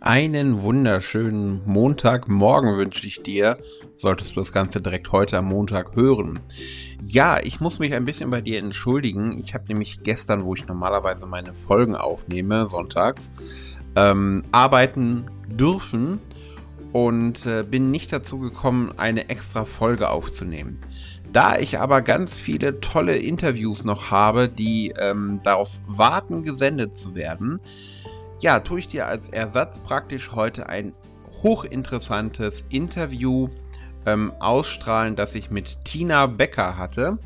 Einen wunderschönen Montagmorgen wünsche ich dir. Solltest du das Ganze direkt heute am Montag hören. Ja, ich muss mich ein bisschen bei dir entschuldigen. Ich habe nämlich gestern, wo ich normalerweise meine Folgen aufnehme, sonntags, ähm, arbeiten dürfen und äh, bin nicht dazu gekommen, eine extra Folge aufzunehmen. Da ich aber ganz viele tolle Interviews noch habe, die ähm, darauf warten, gesendet zu werden, ja, tue ich dir als Ersatz praktisch heute ein hochinteressantes Interview ähm, ausstrahlen, das ich mit Tina Becker hatte.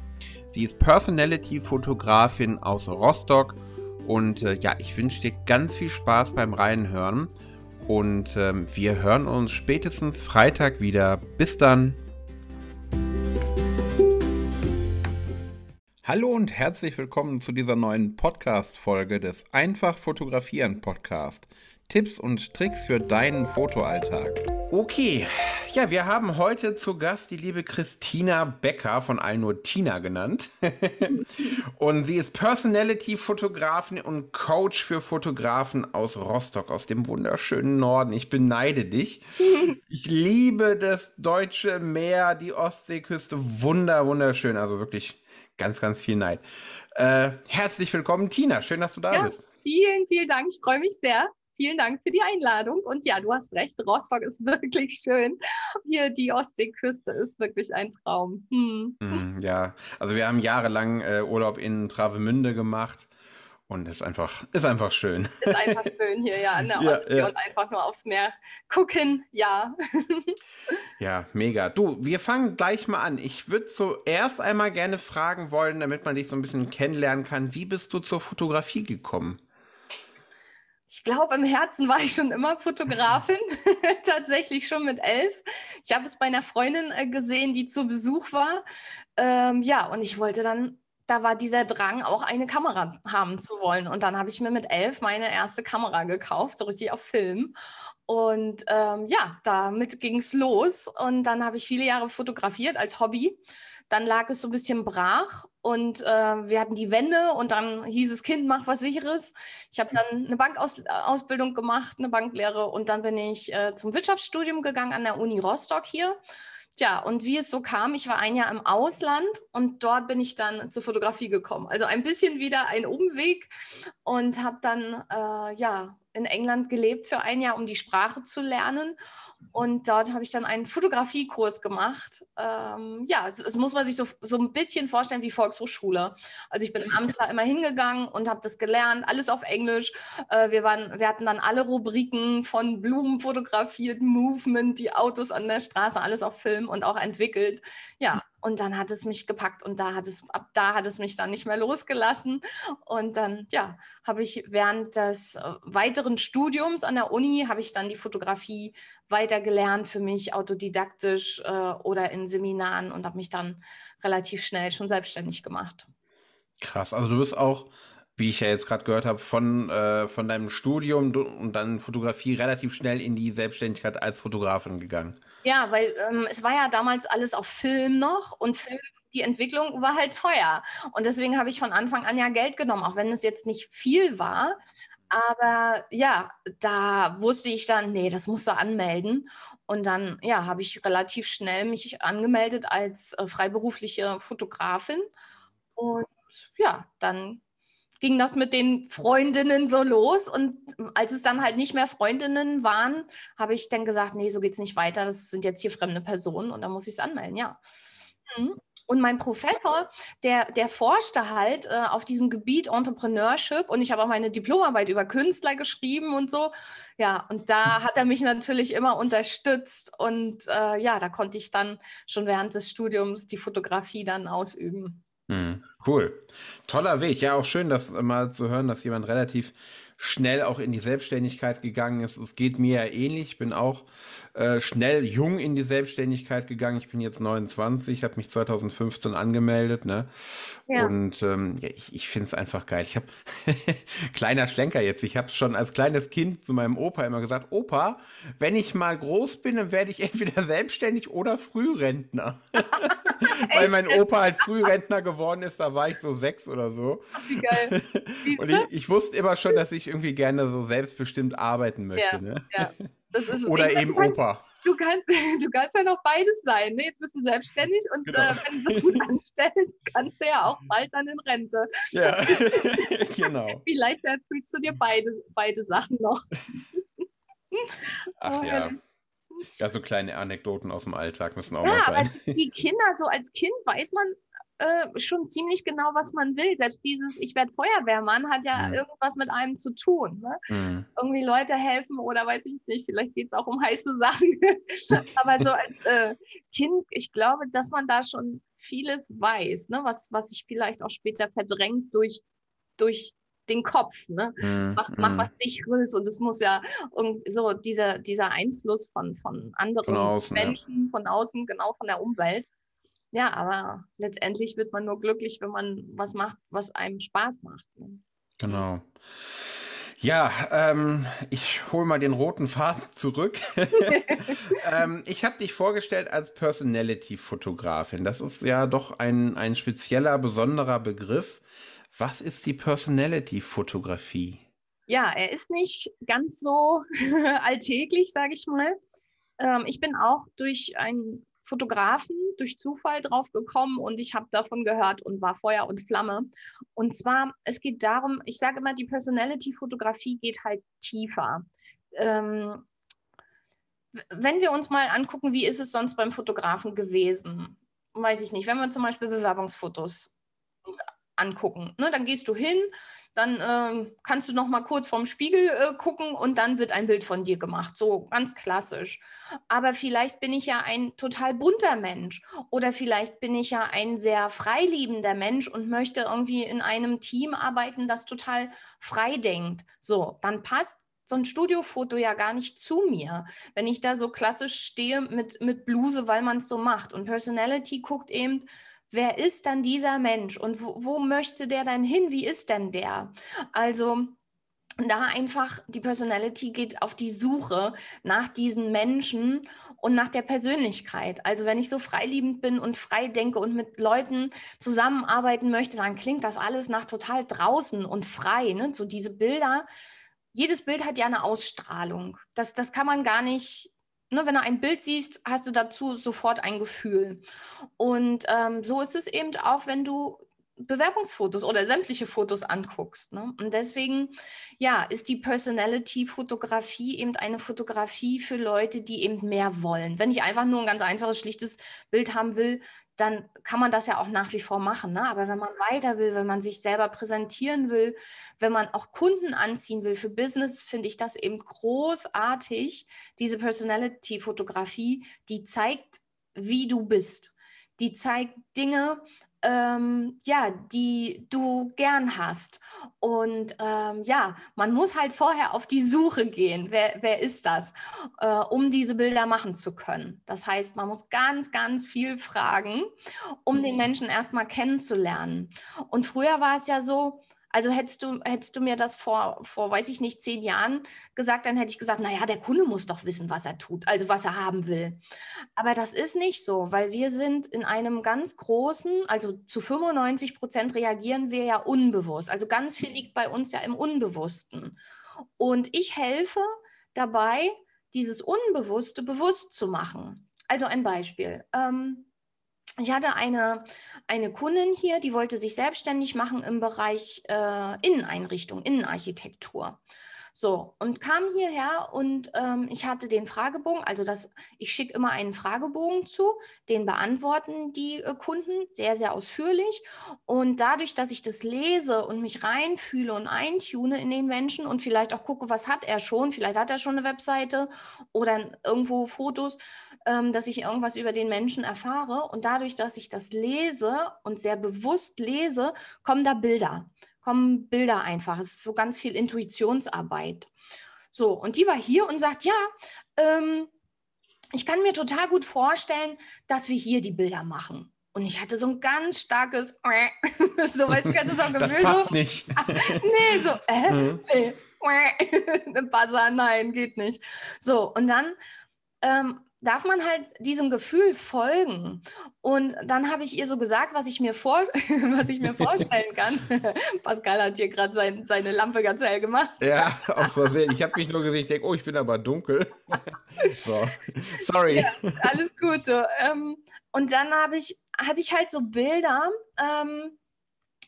Sie ist Personality-Fotografin aus Rostock und äh, ja, ich wünsche dir ganz viel Spaß beim Reinhören und ähm, wir hören uns spätestens Freitag wieder. Bis dann. Hallo und herzlich willkommen zu dieser neuen Podcast-Folge des Einfach Fotografieren Podcast. Tipps und Tricks für deinen Fotoalltag. Okay, ja, wir haben heute zu Gast die liebe Christina Becker, von allen nur Tina genannt. und sie ist Personality-Fotografin und Coach für Fotografen aus Rostock, aus dem wunderschönen Norden. Ich beneide dich. Ich liebe das deutsche Meer, die Ostseeküste. Wunder, wunderschön. Also wirklich ganz, ganz viel Neid. Äh, herzlich willkommen, Tina. Schön, dass du da ja, bist. Vielen, vielen Dank. Ich freue mich sehr. Vielen Dank für die Einladung. Und ja, du hast recht, Rostock ist wirklich schön. Hier die Ostseeküste ist wirklich ein Traum. Hm. Mm, ja, also wir haben jahrelang äh, Urlaub in Travemünde gemacht. Und ist einfach, ist einfach schön. Ist einfach schön hier, ja, an der Ostsee ja. und einfach nur aufs Meer gucken, ja. ja, mega. Du, wir fangen gleich mal an. Ich würde zuerst einmal gerne fragen wollen, damit man dich so ein bisschen kennenlernen kann, wie bist du zur Fotografie gekommen? Ich glaube, im Herzen war ich schon immer Fotografin, tatsächlich schon mit elf. Ich habe es bei einer Freundin äh, gesehen, die zu Besuch war. Ähm, ja, und ich wollte dann da war dieser Drang, auch eine Kamera haben zu wollen. Und dann habe ich mir mit elf meine erste Kamera gekauft, so richtig auf Film. Und ähm, ja, damit ging es los. Und dann habe ich viele Jahre fotografiert als Hobby. Dann lag es so ein bisschen brach und äh, wir hatten die Wände und dann hieß es, Kind, mach was sicheres. Ich habe dann eine Bankausbildung gemacht, eine Banklehre und dann bin ich äh, zum Wirtschaftsstudium gegangen an der Uni Rostock hier Tja, und wie es so kam, ich war ein Jahr im Ausland und dort bin ich dann zur Fotografie gekommen. Also ein bisschen wieder ein Umweg und habe dann äh, ja in England gelebt für ein Jahr, um die Sprache zu lernen. Und dort habe ich dann einen Fotografiekurs gemacht. Ähm, ja, das, das muss man sich so, so ein bisschen vorstellen wie Volkshochschule. Also ich bin abends da immer hingegangen und habe das gelernt, alles auf Englisch. Äh, wir, waren, wir hatten dann alle Rubriken von Blumen fotografiert, Movement, die Autos an der Straße, alles auf Film und auch entwickelt. Ja, und dann hat es mich gepackt und da hat es, ab da hat es mich dann nicht mehr losgelassen. Und dann, ja, habe ich während des äh, weiteren Studiums an der Uni, habe ich dann die Fotografie weiter gelernt für mich autodidaktisch äh, oder in Seminaren und habe mich dann relativ schnell schon selbstständig gemacht. Krass, also du bist auch, wie ich ja jetzt gerade gehört habe, von, äh, von deinem Studium und dann Fotografie relativ schnell in die Selbstständigkeit als Fotografin gegangen. Ja, weil ähm, es war ja damals alles auf Film noch und Film, die Entwicklung war halt teuer. Und deswegen habe ich von Anfang an ja Geld genommen, auch wenn es jetzt nicht viel war. Aber ja, da wusste ich dann, nee, das musst du anmelden. Und dann, ja, habe ich relativ schnell mich angemeldet als äh, freiberufliche Fotografin. Und ja, dann ging das mit den Freundinnen so los. Und als es dann halt nicht mehr Freundinnen waren, habe ich dann gesagt, nee, so geht es nicht weiter. Das sind jetzt hier fremde Personen und da muss ich es anmelden, ja. Mhm. Und mein Professor, der, der forschte halt äh, auf diesem Gebiet Entrepreneurship und ich habe auch meine Diplomarbeit über Künstler geschrieben und so. Ja, und da hat er mich natürlich immer unterstützt und äh, ja, da konnte ich dann schon während des Studiums die Fotografie dann ausüben. Mhm. Cool. Toller Weg. Ja, auch schön, das mal zu hören, dass jemand relativ schnell auch in die Selbstständigkeit gegangen ist. Es geht mir ja ähnlich. Ich bin auch äh, schnell jung in die Selbstständigkeit gegangen. Ich bin jetzt 29, habe mich 2015 angemeldet. Ne? Ja. Und ähm, ja, ich, ich finde es einfach geil. Ich habe, kleiner Schlenker jetzt, ich habe schon als kleines Kind zu meinem Opa immer gesagt, Opa, wenn ich mal groß bin, dann werde ich entweder selbstständig oder Frührentner. Weil mein Opa halt Frührentner geworden ist, da war ich so sechs oder so. Ach, wie geil. Und ich, ich wusste immer schon, dass ich irgendwie gerne so selbstbestimmt arbeiten möchte. Ja, ne? ja. Das ist. Oder Ich- eben kannst- Opa. Du kannst, du kannst ja noch beides sein. Ne? Jetzt bist du selbstständig und Genau. äh, wenn du das gut anstellst, kannst du ja auch bald dann in Rente. Ja, genau. Vielleicht erfüllst du dir beide, beide Sachen noch. Ach Oh, ja. Ja, so kleine Anekdoten aus dem Alltag müssen auch Ja, mal aber sein. die Kinder, so als Kind weiß man äh, schon ziemlich genau, was man will. Selbst dieses Ich werde Feuerwehrmann hat ja Mhm. irgendwas mit einem zu tun. Ne? Hm. Irgendwie Leute helfen oder weiß ich nicht, vielleicht geht es auch um heiße Sachen. aber so als äh, Kind, ich glaube, dass man da schon vieles weiß, ne? was, was sich vielleicht auch später verdrängt durch, durch den Kopf. Ne? Hm. mach, mach hm. was sicheres und es muss ja so dieser, dieser Einfluss von, von anderen Von außen, ja. Menschen von außen, genau von der Umwelt. Ja, aber letztendlich wird man nur glücklich, wenn man was macht, was einem Spaß macht. ne? Genau. Ja, ähm, ich hole mal den roten Faden zurück. ähm, ich habe dich vorgestellt als Personality-Fotografin. Das ist ja doch ein, ein spezieller, besonderer Begriff. Was ist die Personality-Fotografie? Ja, er ist nicht ganz so alltäglich, sage ich mal. Ähm, ich bin auch durch einen Fotografen durch Zufall drauf gekommen und ich habe davon gehört und war Feuer und Flamme. Und zwar, es geht darum, ich sage immer, die Personality-Fotografie geht halt tiefer. Ähm, wenn wir uns mal angucken, wie ist es sonst beim Fotografen gewesen? Weiß ich nicht. Wenn wir zum Beispiel Bewerbungsfotos angucken, ne, dann gehst du hin, dann ähm, kannst du noch mal kurz vorm Spiegel äh, gucken und dann wird ein Bild von dir gemacht. So ganz klassisch. Aber vielleicht bin ich ja ein total bunter Mensch oder vielleicht bin ich ja ein sehr freiliebender Mensch und möchte irgendwie in einem Team arbeiten, das total frei denkt. So, dann passt so ein Studiofoto ja gar nicht zu mir, wenn ich da so klassisch stehe mit, mit Bluse, weil man es so macht. Und Personality guckt eben, wer ist dann dieser Mensch und wo, wo möchte der dann hin? Wie ist denn der? Also da einfach die Personality geht auf die Suche nach diesen Menschen und nach der Persönlichkeit. Also wenn ich so freiliebend bin und frei denke und mit Leuten zusammenarbeiten möchte, dann klingt das alles nach total draußen und frei. Ne? So diese Bilder. Jedes Bild hat ja eine Ausstrahlung. Das, das kann man gar nicht ne, wenn du ein Bild siehst, hast du dazu sofort ein Gefühl. Und ähm, so ist es eben auch, wenn du Bewerbungsfotos oder sämtliche Fotos anguckst. Ne? Und deswegen, ja, ist die Personality-Fotografie eben eine Fotografie für Leute, die eben mehr wollen. Wenn ich einfach nur ein ganz einfaches, schlichtes Bild haben will, dann kann man das ja auch nach wie vor machen. Ne? Aber wenn man weiter will, wenn man sich selber präsentieren will, wenn man auch Kunden anziehen will für Business, finde ich das eben großartig, diese Personality-Fotografie, die zeigt, wie du bist. Die zeigt Dinge, ähm, ja, die du gern hast. Und ähm, ja, man muss halt vorher auf die Suche gehen. Wer, wer ist das, äh, um diese Bilder machen zu können? Das heißt, man muss ganz, ganz viel fragen, um den Menschen erstmal kennenzulernen. Und früher war es ja so, also hättest du, hättest du mir das vor, vor, weiß ich nicht, zehn Jahren gesagt, dann hätte ich gesagt, naja, der Kunde muss doch wissen, was er tut, also was er haben will. Aber das ist nicht so, weil wir sind in einem ganz großen, also zu 95 Prozent reagieren wir ja unbewusst. Also ganz viel liegt bei uns ja im Unbewussten. Und ich helfe dabei, dieses Unbewusste bewusst zu machen. Also ein Beispiel. Ähm, ich hatte eine, eine Kundin hier, die wollte sich selbstständig machen im Bereich äh, Inneneinrichtung, Innenarchitektur. So, und kam hierher und ähm, ich hatte den Fragebogen, also das, ich schicke immer einen Fragebogen zu, den beantworten die äh, Kunden sehr, sehr ausführlich. Und dadurch, dass ich das lese und mich reinfühle und eintune in den Menschen und vielleicht auch gucke, was hat er schon, vielleicht hat er schon eine Webseite oder irgendwo Fotos, ähm, dass ich irgendwas über den Menschen erfahre. Und dadurch, dass ich das lese und sehr bewusst lese, kommen da Bilder kommen Bilder einfach. Es ist so ganz viel Intuitionsarbeit. So, und die war hier und sagt, ja, ähm, ich kann mir total gut vorstellen, dass wir hier die Bilder machen. Und ich hatte so ein ganz starkes, so du, kennst du so Das Gefühl, passt so, nicht. nee, so, äh, Mhm. nee, Buzzer, nein, geht nicht. So, und dann ähm, darf man halt diesem Gefühl folgen. Und dann habe ich ihr so gesagt, was ich mir, vor, was ich mir vorstellen kann. Pascal hat hier gerade sein, seine Lampe ganz hell gemacht. Ja, aus Versehen. Ich habe mich nur gesehen, ich denke, oh, ich bin aber dunkel. so. Sorry. Ja, alles gut. So. Ähm, und dann habe ich, hatte ich halt so Bilder, ähm,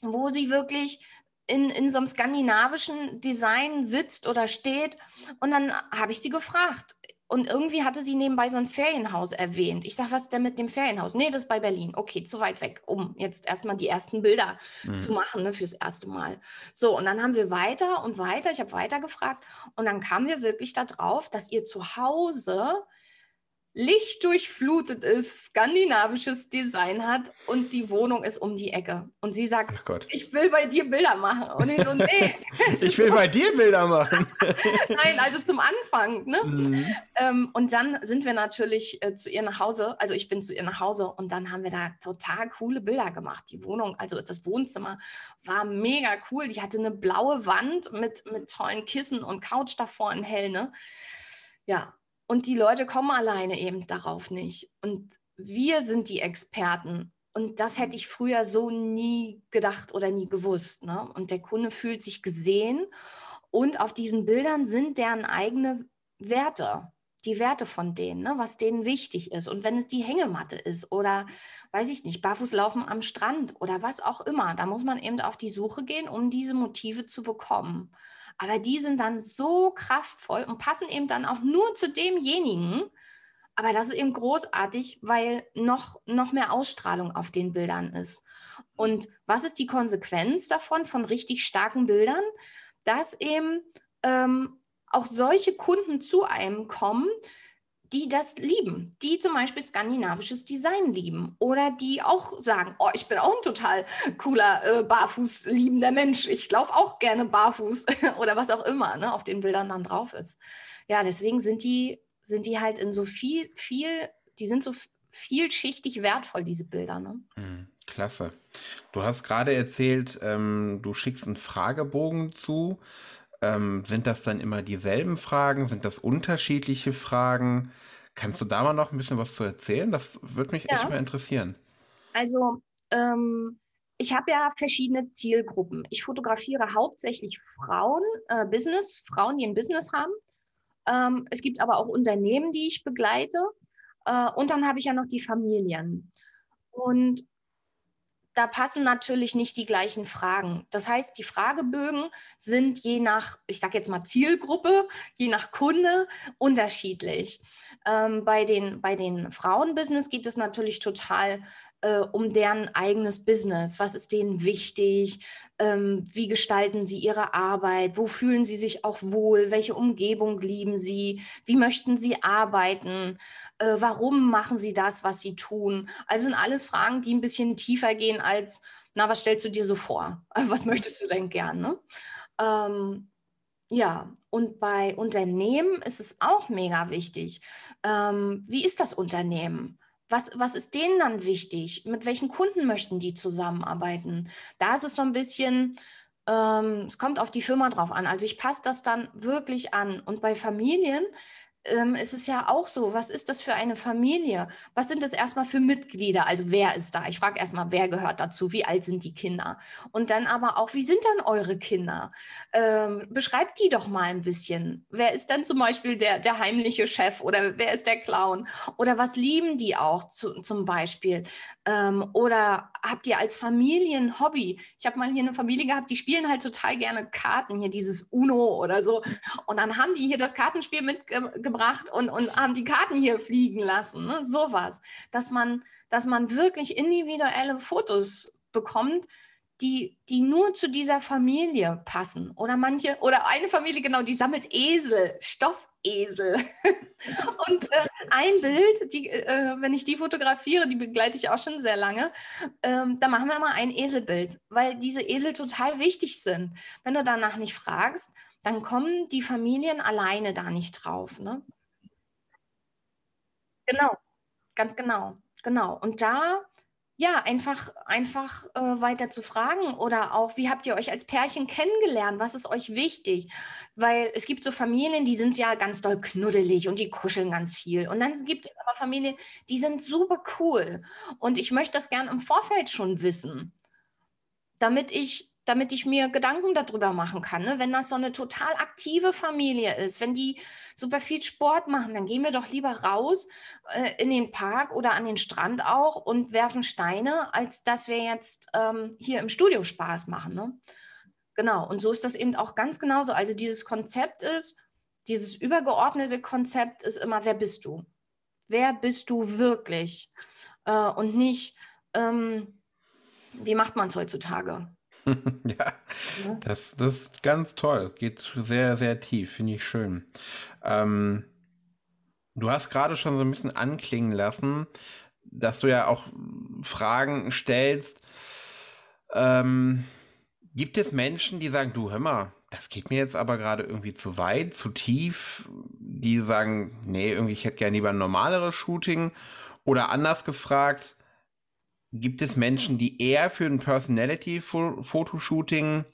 wo sie wirklich in, in so einem skandinavischen Design sitzt oder steht. Und dann habe ich sie gefragt, und irgendwie hatte sie nebenbei so ein Ferienhaus erwähnt. Ich sage, was ist denn mit dem Ferienhaus? Nee, das ist bei Berlin. Okay, zu weit weg, um jetzt erstmal die ersten Bilder mhm. zu machen, ne, fürs erste Mal. So, und dann haben wir weiter und weiter, ich habe weiter gefragt und dann kamen wir wirklich darauf, dass ihr zu Hause lichtdurchflutet ist, skandinavisches Design hat und die Wohnung ist um die Ecke. Und sie sagt, ich will bei dir Bilder machen. Und ich so, nee. ich will bei dir Bilder machen. Nein, also zum Anfang. Ne? Mhm. Ähm, und dann sind wir natürlich äh, zu ihr nach Hause, also ich bin zu ihr nach Hause und dann haben wir da total coole Bilder gemacht. Die Wohnung, also das Wohnzimmer war mega cool. Die hatte eine blaue Wand mit, mit tollen Kissen und Couch davor in hell. Ne? Ja, und die Leute kommen alleine eben darauf nicht. Und wir sind die Experten. Und das hätte ich früher so nie gedacht oder nie gewusst. Ne? Und der Kunde fühlt sich gesehen. Und auf diesen Bildern sind deren eigene Werte, die Werte von denen, ne? was denen wichtig ist. Und wenn es die Hängematte ist oder, weiß ich nicht, Barfußlaufen am Strand oder was auch immer, da muss man eben auf die Suche gehen, um diese Motive zu bekommen. Aber die sind dann so kraftvoll und passen eben dann auch nur zu demjenigen. Aber das ist eben großartig, weil noch, noch mehr Ausstrahlung auf den Bildern ist. Und was ist die Konsequenz davon, von richtig starken Bildern? Dass eben ähm, auch solche Kunden zu einem kommen, die das lieben, die zum Beispiel skandinavisches Design lieben oder die auch sagen, oh, ich bin auch ein total cooler äh, barfuß liebender Mensch, ich laufe auch gerne barfuß oder was auch immer ne, auf den Bildern dann drauf ist. Ja, deswegen sind die, sind die halt in so viel, viel, die sind so vielschichtig wertvoll, diese Bilder. Ne? Mhm, klasse. Du hast gerade erzählt, ähm, du schickst einen Fragebogen zu. Ähm, sind das dann immer dieselben Fragen? Sind das unterschiedliche Fragen? Kannst du da mal noch ein bisschen was zu erzählen? Das würde mich ja. echt mal interessieren. Also, ähm, ich habe ja verschiedene Zielgruppen. Ich fotografiere hauptsächlich Frauen, äh, Business, Frauen, die ein Business haben. Ähm, es gibt aber auch Unternehmen, die ich begleite. Äh, und dann habe ich ja noch die Familien. Und da passen natürlich nicht die gleichen Fragen. Das heißt, die Fragebögen sind je nach, ich sage jetzt mal Zielgruppe, je nach Kunde unterschiedlich. Ähm, bei den, bei den Frauenbusiness geht es natürlich total äh, um deren eigenes Business. Was ist denen wichtig? Ähm, wie gestalten sie ihre Arbeit? Wo fühlen sie sich auch wohl? Welche Umgebung lieben sie? Wie möchten sie arbeiten? Äh, warum machen sie das, was sie tun? Also sind alles Fragen, die ein bisschen tiefer gehen als, na, was stellst du dir so vor? Was möchtest du denn gern? Ne? Ähm, ja, und bei Unternehmen ist es auch mega wichtig. Ähm, wie ist das Unternehmen? Was, was ist denen dann wichtig? Mit welchen Kunden möchten die zusammenarbeiten? Da ist es so ein bisschen, ähm, es kommt auf die Firma drauf an. Also ich passe das dann wirklich an. Und bei Familien ähm, ist es ja auch so, was ist das für eine Familie? Was sind das erstmal für Mitglieder? Also wer ist da? Ich frage erstmal, wer gehört dazu? Wie alt sind die Kinder? Und dann aber auch, wie sind dann eure Kinder? Ähm, beschreibt die doch mal ein bisschen. Wer ist dann zum Beispiel der, der heimliche Chef oder wer ist der Clown? Oder was lieben die auch zu, zum Beispiel? Ähm, oder habt ihr als Familie ein Hobby? Ich habe mal hier eine Familie gehabt, die spielen halt total gerne Karten, hier dieses Uno oder so. Und dann haben die hier das Kartenspiel mitgebracht und, und haben die Karten hier fliegen lassen. Ne? Sowas. Dass man, dass man wirklich individuelle Fotos bekommt, die, die nur zu dieser Familie passen. Oder manche, oder eine Familie, genau, die sammelt Esel, Stoffesel. und äh, ein Bild, die, äh, wenn ich die fotografiere, die begleite ich auch schon sehr lange, ähm, da machen wir immer ein Eselbild, weil diese Esel total wichtig sind. Wenn du danach nicht fragst, dann kommen die Familien alleine da nicht drauf. Ne? Genau, ganz genau, genau. Und da ja, einfach, einfach äh, weiter zu fragen oder auch, wie habt ihr euch als Pärchen kennengelernt? Was ist euch wichtig? Weil es gibt so Familien, die sind ja ganz doll knuddelig und die kuscheln ganz viel. Und dann gibt es aber Familien, die sind super cool. Und ich möchte das gern im Vorfeld schon wissen, damit ich damit ich mir Gedanken darüber machen kann. Ne? Wenn das so eine total aktive Familie ist, wenn die super viel Sport machen, dann gehen wir doch lieber raus äh, in den Park oder an den Strand auch und werfen Steine, als dass wir jetzt ähm, hier im Studio Spaß machen. Ne? Genau, und so ist das eben auch ganz genauso. Also dieses Konzept ist, dieses übergeordnete Konzept ist immer, wer bist du? Wer bist du wirklich? Äh, und nicht, ähm, wie macht man es heutzutage? ja, Das, das ist ganz toll. Geht sehr, sehr tief. Finde ich schön. Ähm, du hast gerade schon so ein bisschen anklingen lassen, dass du ja auch Fragen stellst. Ähm, gibt es Menschen, die sagen, du hör mal, das geht mir jetzt aber gerade irgendwie zu weit, zu tief, die sagen, nee, irgendwie, ich hätte gerne lieber ein normaleres Shooting. Oder anders gefragt, Gibt es Menschen, die eher für ein Personality-Fotoshooting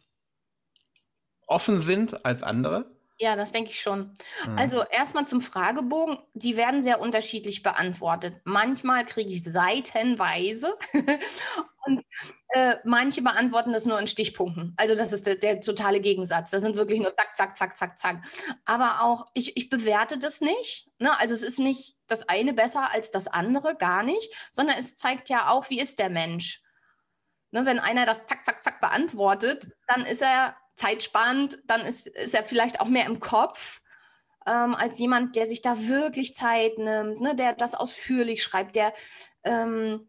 offen sind als andere? Ja, das denke ich schon. Mhm. Also erstmal zum Fragebogen. Die werden sehr unterschiedlich beantwortet. Manchmal kriege ich seitenweise und äh, manche beantworten das nur in Stichpunkten. Also das ist der, der, totale Gegensatz. Das sind wirklich nur zack, zack, zack, zack, zack. Aber auch, ich, ich bewerte das nicht. Ne? Also es ist nicht das eine besser als das andere, gar nicht, sondern es zeigt ja auch, wie ist der Mensch. Ne, wenn einer das zack, zack, zack beantwortet, dann ist er zeitsparend, dann ist, ist er vielleicht auch mehr im Kopf ähm, als jemand, der sich da wirklich Zeit nimmt, ne, der das ausführlich schreibt, der ähm,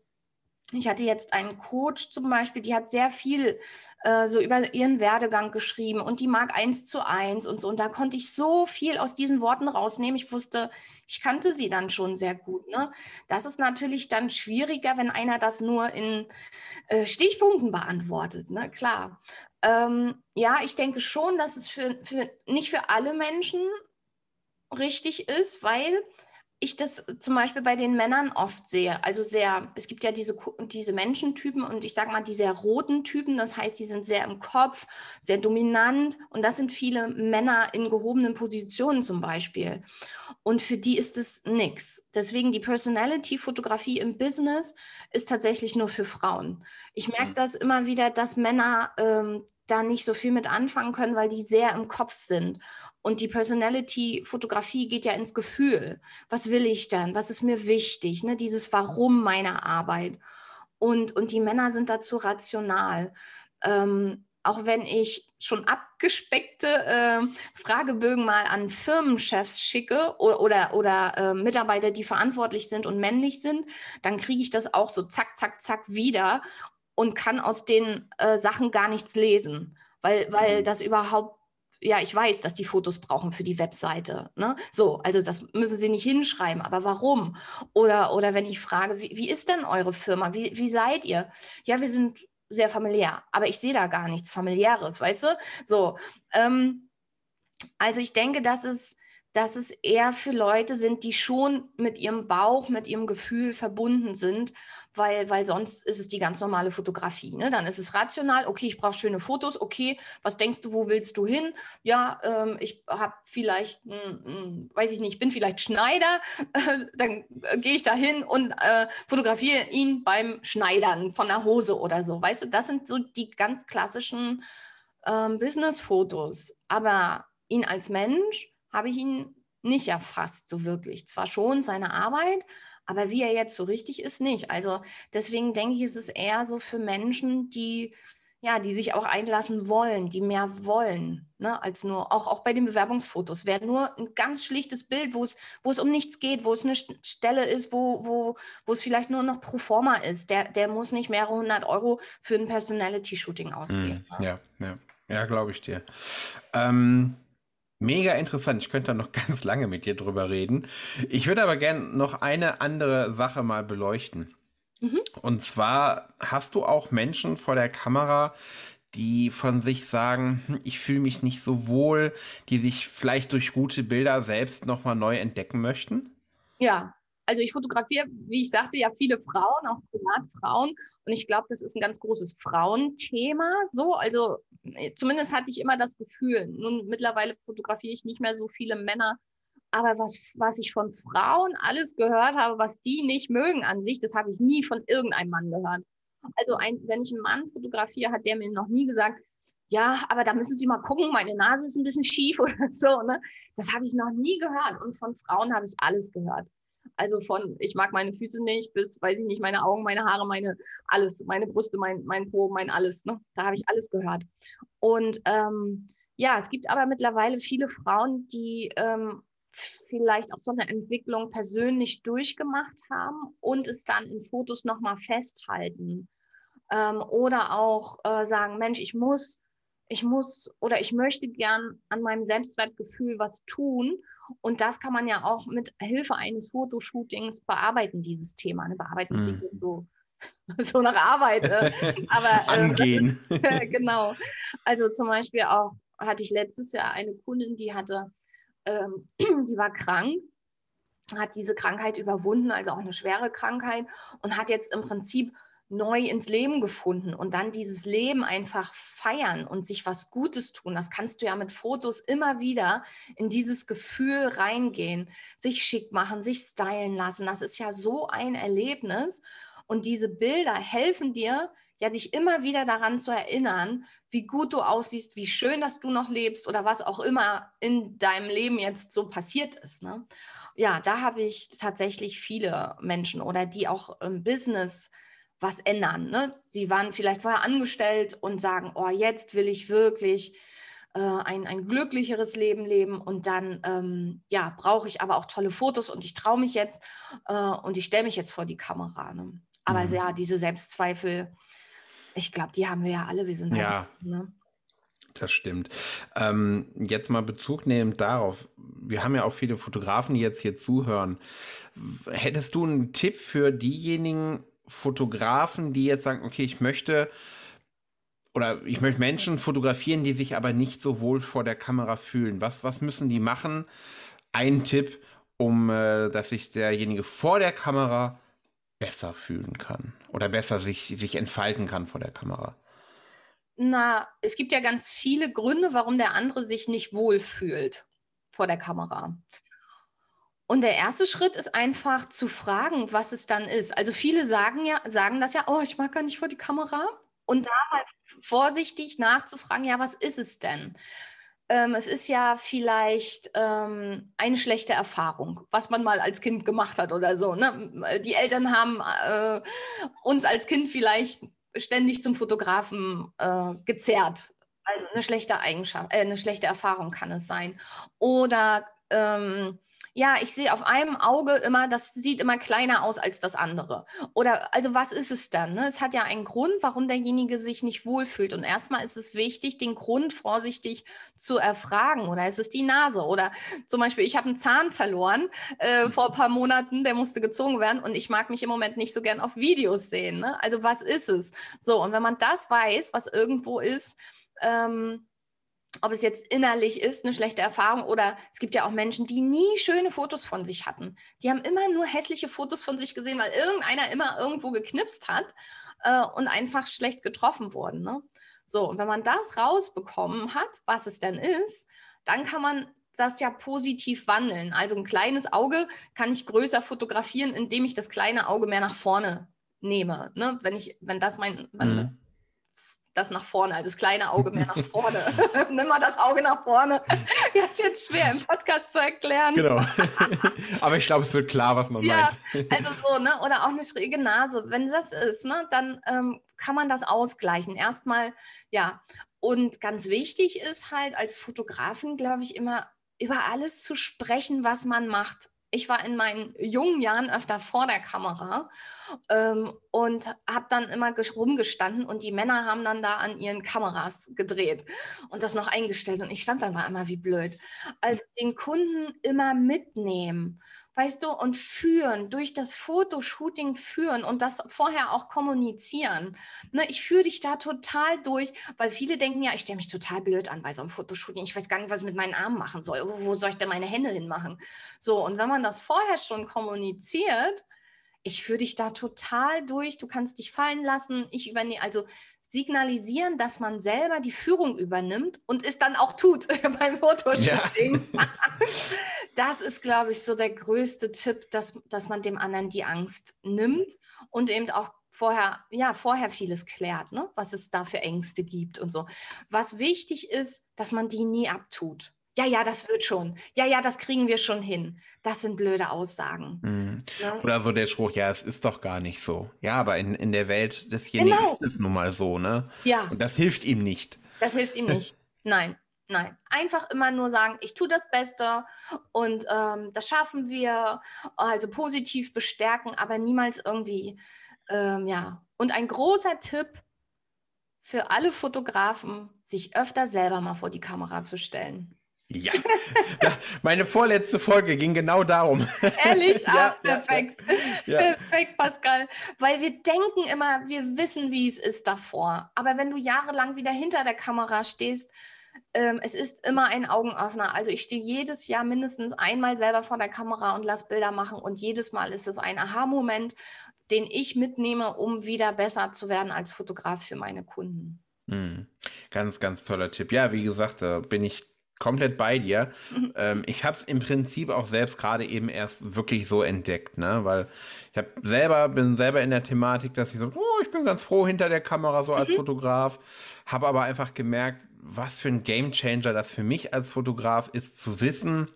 ich hatte jetzt einen Coach zum Beispiel, die hat sehr viel äh, so über ihren Werdegang geschrieben und die mag eins zu eins und so. Und da konnte ich so viel aus diesen Worten rausnehmen. Ich wusste, ich kannte sie dann schon sehr gut. Ne? Das ist natürlich dann schwieriger, wenn einer das nur in äh, Stichpunkten beantwortet. Ne? Klar. Ähm, ja, ich denke schon, dass es für, für nicht für alle Menschen richtig ist, weil ich das zum Beispiel bei den Männern oft sehe. Also sehr, es gibt ja diese, diese Menschentypen und ich sage mal die sehr roten Typen, das heißt, die sind sehr im Kopf, sehr dominant und das sind viele Männer in gehobenen Positionen zum Beispiel. Und für die ist es nichts. Deswegen die Personality-Fotografie im Business ist tatsächlich nur für Frauen. Ich merke mhm. das immer wieder, dass Männer ähm, da nicht so viel mit anfangen können, weil die sehr im Kopf sind. Und die Personality-Fotografie geht ja ins Gefühl. Was will ich denn? Was ist mir wichtig? Ne? Dieses Warum meiner Arbeit. Und, und die Männer sind dazu rational. Ähm, auch wenn ich schon abgespeckte äh, Fragebögen mal an Firmenchefs schicke oder, oder, oder äh, Mitarbeiter, die verantwortlich sind und männlich sind, dann kriege ich das auch so zack, zack, zack wieder und kann aus den äh, Sachen gar nichts lesen, weil, weil mhm. das überhaupt ja, ich weiß, dass die Fotos brauchen für die Webseite. Ne? So, also das müssen sie nicht hinschreiben, aber warum? Oder, oder wenn ich frage, wie, wie ist denn eure Firma? Wie, wie seid ihr? Ja, wir sind sehr familiär, aber ich sehe da gar nichts familiäres, weißt du? So, ähm, also ich denke, dass es, dass es eher für Leute sind, die schon mit ihrem Bauch, mit ihrem Gefühl verbunden sind weil, weil sonst ist es die ganz normale Fotografie. Ne? Dann ist es rational, okay, ich brauche schöne Fotos, okay, was denkst du, wo willst du hin? Ja, ähm, ich habe vielleicht, mh, hm, weiß ich nicht, bin vielleicht Schneider, dann äh, gehe ich da hin und äh, fotografiere ihn beim Schneidern von der Hose oder so. Weißt du, das sind so die ganz klassischen ähm, Business-Fotos. Aber ihn als Mensch habe ich ihn nicht erfasst, so wirklich. Zwar schon seine Arbeit, aber wie er jetzt so richtig ist, nicht. Also deswegen denke ich, ist es eher so für Menschen, die ja, die sich auch einlassen wollen, die mehr wollen, ne, als nur, auch, auch bei den Bewerbungsfotos. Wäre nur ein ganz schlichtes Bild, wo es, wo es um nichts geht, wo es eine Stelle ist, wo, wo, wo es vielleicht nur noch pro forma ist. Der, der muss nicht mehrere hundert Euro für ein Personality-Shooting ausgeben. Mm, ja, ja, ja, glaube ich dir. Ähm, Mega interessant. Ich könnte da noch ganz lange mit dir drüber reden. Ich würde aber gerne noch eine andere Sache mal beleuchten. Mhm. Und zwar hast du auch Menschen vor der Kamera, die von sich sagen, hm, ich fühle mich nicht so wohl, die sich vielleicht durch gute Bilder selbst nochmal neu entdecken möchten? Ja, Also ich fotografiere, wie ich sagte, ja viele Frauen, auch Privatfrauen. Und ich glaube, das ist ein ganz großes Frauenthema. So, also äh, zumindest hatte ich immer das Gefühl. Nun mittlerweile fotografiere ich nicht mehr so viele Männer. Aber was, was ich von Frauen alles gehört habe, was die nicht mögen an sich, das habe ich nie von irgendeinem Mann gehört. Also ein, wenn ich einen Mann fotografiere, hat der mir noch nie gesagt, ja, aber da müssen Sie mal gucken, meine Nase ist ein bisschen schief oder so. Ne? Das habe ich noch nie gehört. Und von Frauen habe ich alles gehört. Also von, ich mag meine Füße nicht, bis, weiß ich nicht, meine Augen, meine Haare, meine alles, meine Brüste, mein, mein Po, mein alles. Ne? Da habe ich alles gehört. Und ähm, ja, es gibt aber mittlerweile viele Frauen, die ähm, vielleicht auch so eine Entwicklung persönlich durchgemacht haben und es dann in Fotos nochmal festhalten. Ähm, oder auch äh, sagen, Mensch, ich muss, ich muss oder ich möchte gern an meinem Selbstwertgefühl was tun. Und das kann man ja auch mit Hilfe eines Fotoshootings bearbeiten, dieses Thema. Ne? Bearbeiten mhm. klingt so, so nach Arbeit. Äh, aber, äh, Angehen. genau. Also zum Beispiel auch hatte ich letztes Jahr eine Kundin, die hatte ähm, die war krank, hat diese Krankheit überwunden, also auch eine schwere Krankheit und hat jetzt im Prinzip neu ins Leben gefunden und dann dieses Leben einfach feiern und sich was Gutes tun. Das kannst du ja mit Fotos immer wieder in dieses Gefühl reingehen, sich schick machen, sich stylen lassen. Das ist ja so ein Erlebnis und diese Bilder helfen dir, ja, dich immer wieder daran zu erinnern, wie gut du aussiehst, wie schön, dass du noch lebst oder was auch immer in deinem Leben jetzt so passiert ist. Ne? Ja, da habe ich tatsächlich viele Menschen oder die auch im Business was ändern. Ne? Sie waren vielleicht vorher angestellt und sagen, oh, jetzt will ich wirklich äh, ein, ein glücklicheres Leben leben und dann ähm, ja, brauche ich aber auch tolle Fotos und ich traue mich jetzt äh, und ich stelle mich jetzt vor die Kamera. Ne? Aber mhm. ja, diese Selbstzweifel, ich glaube, die haben wir ja alle. Wir sind ja. Ne? Das stimmt. Ähm, jetzt mal Bezug nehmend darauf. Wir haben ja auch viele Fotografen, die jetzt hier zuhören. Hättest du einen Tipp für diejenigen Fotografen, die jetzt sagen, okay, ich möchte oder ich möchte Menschen fotografieren, die sich aber nicht so wohl vor der Kamera fühlen. Was, was müssen die machen? Ein Tipp, um äh, dass sich derjenige vor der Kamera besser fühlen kann oder besser sich, sich entfalten kann vor der Kamera? Na, es gibt ja ganz viele Gründe, warum der andere sich nicht wohlfühlt vor der Kamera. Und der erste Schritt ist einfach zu fragen, was es dann ist. Also viele sagen ja, sagen das ja, oh, ich mag gar nicht vor die Kamera. Und da mal vorsichtig nachzufragen, ja, was ist es denn? ähm, es ist ja vielleicht ähm, eine schlechte Erfahrung, was man mal als Kind gemacht hat oder so. Ne? Die Eltern haben äh, uns als Kind vielleicht ständig zum Fotografen äh, gezerrt. Also eine schlechte Eigenschaft, äh, eine schlechte Erfahrung kann es sein. Oder ähm, ja, ich sehe auf einem Auge immer, das sieht immer kleiner aus als das andere. Oder also was ist es dann? Ne? Es hat ja einen Grund, warum derjenige sich nicht wohlfühlt. Und erstmal ist es wichtig, den Grund vorsichtig zu erfragen. Oder ist es die Nase? Oder zum Beispiel, ich habe einen Zahn verloren äh, vor ein paar Monaten, der musste gezogen werden und ich mag mich im Moment nicht so gern auf Videos sehen. Ne? Also was ist es? So, und wenn man das weiß, was irgendwo ist, ähm, ob es jetzt innerlich ist, eine schlechte Erfahrung oder es gibt ja auch Menschen, die nie schöne Fotos von sich hatten. Die haben immer nur hässliche Fotos von sich gesehen, weil irgendeiner immer irgendwo geknipst hat äh, und einfach schlecht getroffen wurden. Ne? So, und wenn man das rausbekommen hat, was es denn ist, dann kann man das ja positiv wandeln. Also ein kleines Auge kann ich größer fotografieren, indem ich das kleine Auge mehr nach vorne nehme. Ne? Wenn ich, wenn das mein, wenn mhm das nach vorne, also das kleine Auge mehr nach vorne. Nimm mal das Auge nach vorne. Ja, ist jetzt schwer im Podcast zu erklären. Genau. Aber ich glaube, es wird klar, was man ja, meint. Also so, ne? Oder auch eine schräge Nase. Wenn das ist, ne, dann ähm, kann man das ausgleichen. Erstmal, ja. Und ganz wichtig ist halt als Fotografen, glaube ich, immer über alles zu sprechen, was man macht ich war in meinen jungen Jahren öfter vor der Kamera ähm, und habe dann immer rumgestanden und die Männer haben dann da an ihren Kameras gedreht und das noch eingestellt und ich stand dann da immer wie blöd. Also den Kunden immer mitnehmen weißt du, und führen, durch das Fotoshooting führen und das vorher auch kommunizieren. Ne, ich führe dich da total durch, weil viele denken ja, ich stelle mich total blöd an bei so einem Fotoshooting. Ich weiß gar nicht, was ich mit meinen Armen machen soll. Wo, wo soll ich denn meine Hände hinmachen? So, und wenn man das vorher schon kommuniziert, ich führe dich da total durch, du kannst dich fallen lassen, ich übernehme, also signalisieren, dass man selber die Führung übernimmt und es dann auch tut beim Fotoshooting. Ja. das ist, glaube ich, so der größte Tipp, dass, dass man dem anderen die Angst nimmt und eben auch vorher, ja, vorher vieles klärt, ne? was es da für Ängste gibt und so. Was wichtig ist, dass man die nie abtut ja, ja, das wird schon. Ja, ja, das kriegen wir schon hin. Das sind blöde Aussagen. Mhm. Ja. Oder so der Spruch, ja, es ist doch gar nicht so. Ja, aber in, in der Welt desjenigen genau. ist es nun mal so, ne? Ja. Und das hilft ihm nicht. Das hilft ihm nicht. Nein, nein. Einfach immer nur sagen, ich tue das Beste und ähm, das schaffen wir. Also positiv bestärken, aber niemals irgendwie, ähm, ja. Und ein großer Tipp für alle Fotografen, sich öfter selber mal vor die Kamera zu stellen. Ja, meine vorletzte Folge ging genau darum. Ehrlich? ja, ah, perfekt. Ja, ja. Perfekt, Pascal. Weil wir denken immer, wir wissen, wie es ist davor. Aber wenn du jahrelang wieder hinter der Kamera stehst, ähm, es ist immer ein Augenöffner. Also ich stehe jedes Jahr mindestens einmal selber vor der Kamera und lasse Bilder machen und jedes Mal ist es ein Aha-Moment, den ich mitnehme, um wieder besser zu werden als Fotograf für meine Kunden. Mhm. Ganz, ganz toller Tipp. Ja, wie gesagt, da bin ich komplett bei dir. Mhm. Ähm, ich habe es im Prinzip auch selbst gerade eben erst wirklich so entdeckt, ne? Weil ich habe selber bin selber in der Thematik, dass ich so, oh, ich bin ganz froh hinter der Kamera so als mhm. Fotograf, habe aber einfach gemerkt, was für ein Gamechanger das für mich als Fotograf ist, zu wissen,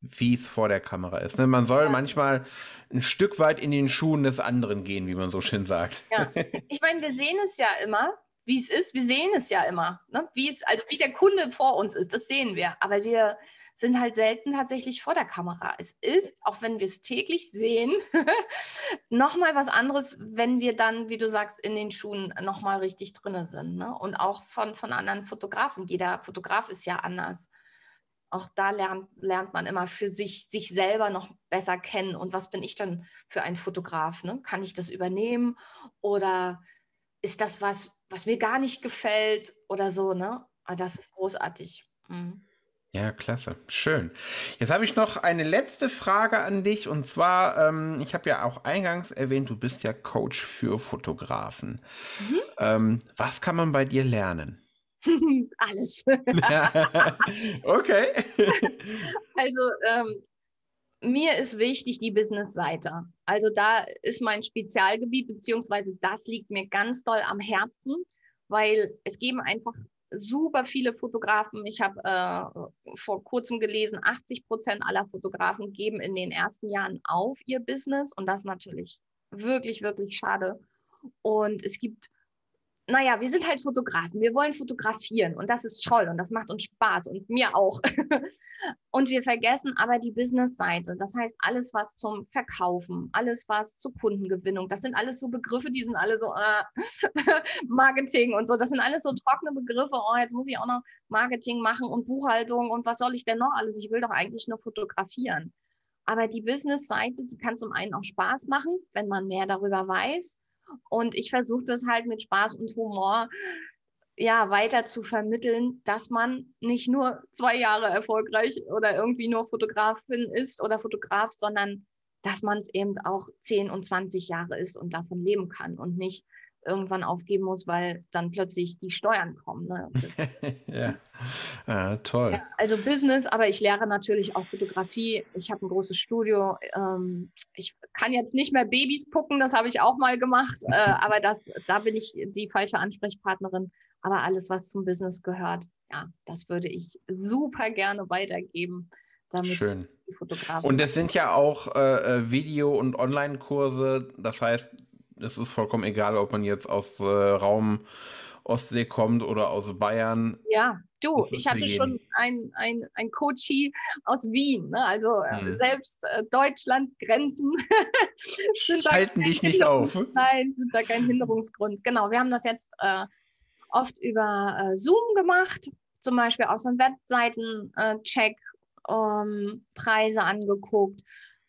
wie es vor der Kamera ist. Ne? Man soll ja. manchmal ein Stück weit in den Schuhen des anderen gehen, wie man so schön sagt. Ja. Ich meine, wir sehen es ja immer, wie es ist. Wir sehen es ja immer, ne? wie es, also wie der Kunde vor uns ist, das sehen wir. Aber wir sind halt selten tatsächlich vor der Kamera. Es ist, auch wenn wir es täglich sehen, nochmal was anderes, wenn wir dann, wie du sagst, in den Schuhen nochmal richtig drin sind. Ne? Und auch von, von anderen Fotografen. Jeder Fotograf ist ja anders. Auch da lernt, lernt man immer für sich, sich selber noch besser kennen. Und was bin ich dann für ein Fotograf? Ne? Kann ich das übernehmen? Oder ist das was, was mir gar nicht gefällt oder so, ne? Aber ah, das ist großartig. Mhm. Ja, klasse. Schön. Jetzt habe ich noch eine letzte Frage an dich. Und zwar, ähm, ich habe ja auch eingangs erwähnt, du bist ja Coach für Fotografen. Mhm. Ähm, was kann man bei dir lernen? Alles. okay. Also ähm, mir ist wichtig die Business-Seite. Also da ist mein Spezialgebiet, beziehungsweise das liegt mir ganz doll am Herzen, weil es geben einfach super viele Fotografen. Ich habe äh, vor kurzem gelesen, 80 Prozent aller Fotografen geben in den ersten Jahren auf ihr Business und das natürlich wirklich, wirklich schade. Und es gibt naja, wir sind halt Fotografen, wir wollen fotografieren und das ist toll und das macht uns Spaß und mir auch. und wir vergessen aber die Business-Seite. Das heißt, alles, was zum Verkaufen, alles, was zur Kundengewinnung, das sind alles so Begriffe, die sind alle so äh, Marketing und so. Das sind alles so trockene Begriffe. Oh, jetzt muss ich auch noch Marketing machen und Buchhaltung und was soll ich denn noch alles? Ich will doch eigentlich nur fotografieren. Aber die Business-Seite, die kann zum einen auch Spaß machen, wenn man mehr darüber weiß. Und ich versuche das halt mit Spaß und Humor ja, weiter zu vermitteln, dass man nicht nur zwei Jahre erfolgreich oder irgendwie nur Fotografin ist oder Fotograf, sondern dass man es eben auch 10 und 20 Jahre ist und davon leben kann und nicht irgendwann aufgeben muss, weil dann plötzlich die Steuern kommen. Ne? ja. Ah, toll. Ja, also Business, aber ich lehre natürlich auch Fotografie. Ich habe ein großes Studio. Ähm, ich kann jetzt nicht mehr Babys pucken, das habe ich auch mal gemacht, äh, aber das, da bin ich die falsche Ansprechpartnerin. Aber alles, was zum Business gehört, ja, das würde ich super gerne weitergeben. Damit Schön. Und es sind ja auch äh, äh Video- und Online-Kurse. Das heißt, es ist vollkommen egal, ob man jetzt aus äh, Raum Ostsee kommt oder aus Bayern. Ja, du, ich hatte schon ein, ein, ein Coachie aus Wien, ne? also äh, hm. selbst äh, Deutschlands Grenzen halten dich nicht auf. Nein, sind da kein Hinderungsgrund. Genau, wir haben das jetzt äh, oft über äh, Zoom gemacht, zum Beispiel aus einem Webseiten-Check, ähm, Preise angeguckt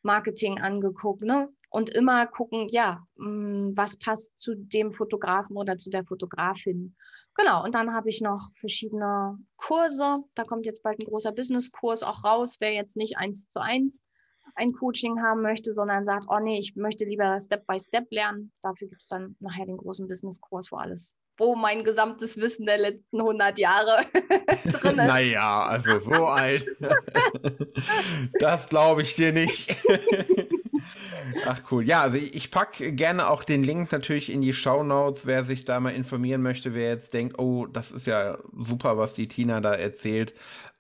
Marketing angeguckt, ne? Und immer gucken, ja, mh, was passt zu dem Fotografen oder zu der Fotografin. Genau, und dann habe ich noch verschiedene Kurse. Da kommt jetzt bald ein großer Business-Kurs auch raus, wer jetzt nicht eins zu eins ein Coaching haben möchte, sondern sagt, oh nee, ich möchte lieber Step by Step lernen. Dafür gibt es dann nachher den großen Business-Kurs, wo alles, wo mein gesamtes Wissen der letzten 100 Jahre drin ist. Naja, also so alt. das glaube ich dir nicht. Ach cool. Ja, also ich, packe gerne auch den Link natürlich in die Show Notes, wer sich da mal informieren möchte, wer jetzt denkt, oh, das ist ja super, was die Tina da erzählt.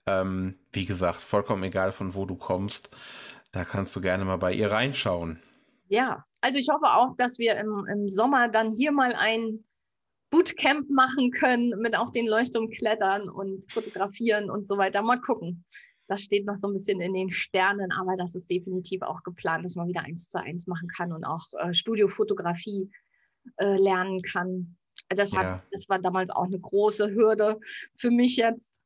Ähm, wie gesagt, vollkommen egal, von wo du kommst. Da kannst du gerne mal bei ihr reinschauen. Ja, also ich hoffe auch, dass wir im, im Sommer dann hier mal ein Bootcamp machen können, mit auf den Leuchtturm klettern und fotografieren und so weiter. Mal gucken. Das steht noch so ein bisschen in den Sternen, aber das ist definitiv auch geplant, dass man wieder eins zu eins machen kann und auch äh, Studiofotografie äh, lernen kann. Das, hat, ja. das war damals auch eine große Hürde für mich jetzt.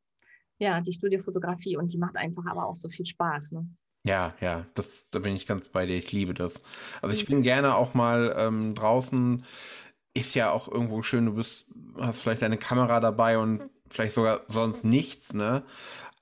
Ja, die Studiofotografie und die macht einfach aber auch so viel Spaß. Ne? Ja, ja, das, da bin ich ganz bei dir. Ich liebe das. Also ich mhm. bin gerne auch mal ähm, draußen. Ist ja auch irgendwo schön, du bist, hast vielleicht deine Kamera dabei und mhm. Vielleicht sogar sonst nichts, ne?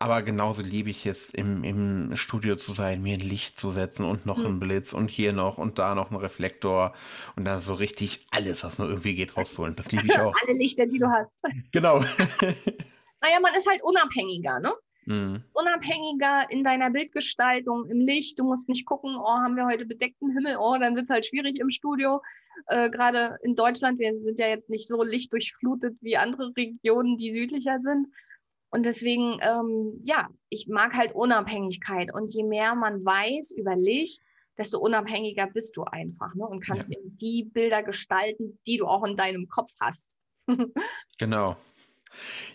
Aber genauso liebe ich es, im, im Studio zu sein, mir ein Licht zu setzen und noch mhm. einen Blitz und hier noch und da noch einen Reflektor und da so richtig alles, was nur irgendwie geht, rausholen. Das liebe ich auch. Alle Lichter, die du hast. Genau. naja, man ist halt unabhängiger, ne? Mhm. Unabhängiger in deiner Bildgestaltung, im Licht. Du musst nicht gucken, oh, haben wir heute bedeckten Himmel, oh, dann wird es halt schwierig im Studio. Äh, Gerade in Deutschland, wir sind ja jetzt nicht so lichtdurchflutet wie andere Regionen, die südlicher sind. Und deswegen, ähm, ja, ich mag halt Unabhängigkeit. Und je mehr man weiß über Licht, desto unabhängiger bist du einfach ne? und kannst ja. die Bilder gestalten, die du auch in deinem Kopf hast. genau.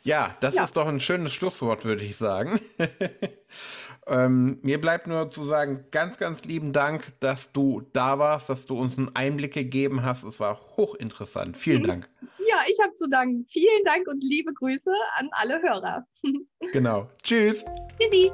Ja, das ja. ist doch ein schönes Schlusswort, würde ich sagen. ähm, mir bleibt nur zu sagen, ganz, ganz lieben Dank, dass du da warst, dass du uns einen Einblick gegeben hast. Es war hochinteressant. Vielen mhm. Dank. Ja, ich habe zu danken. Vielen Dank und liebe Grüße an alle Hörer. genau. Tschüss. Tschüssi.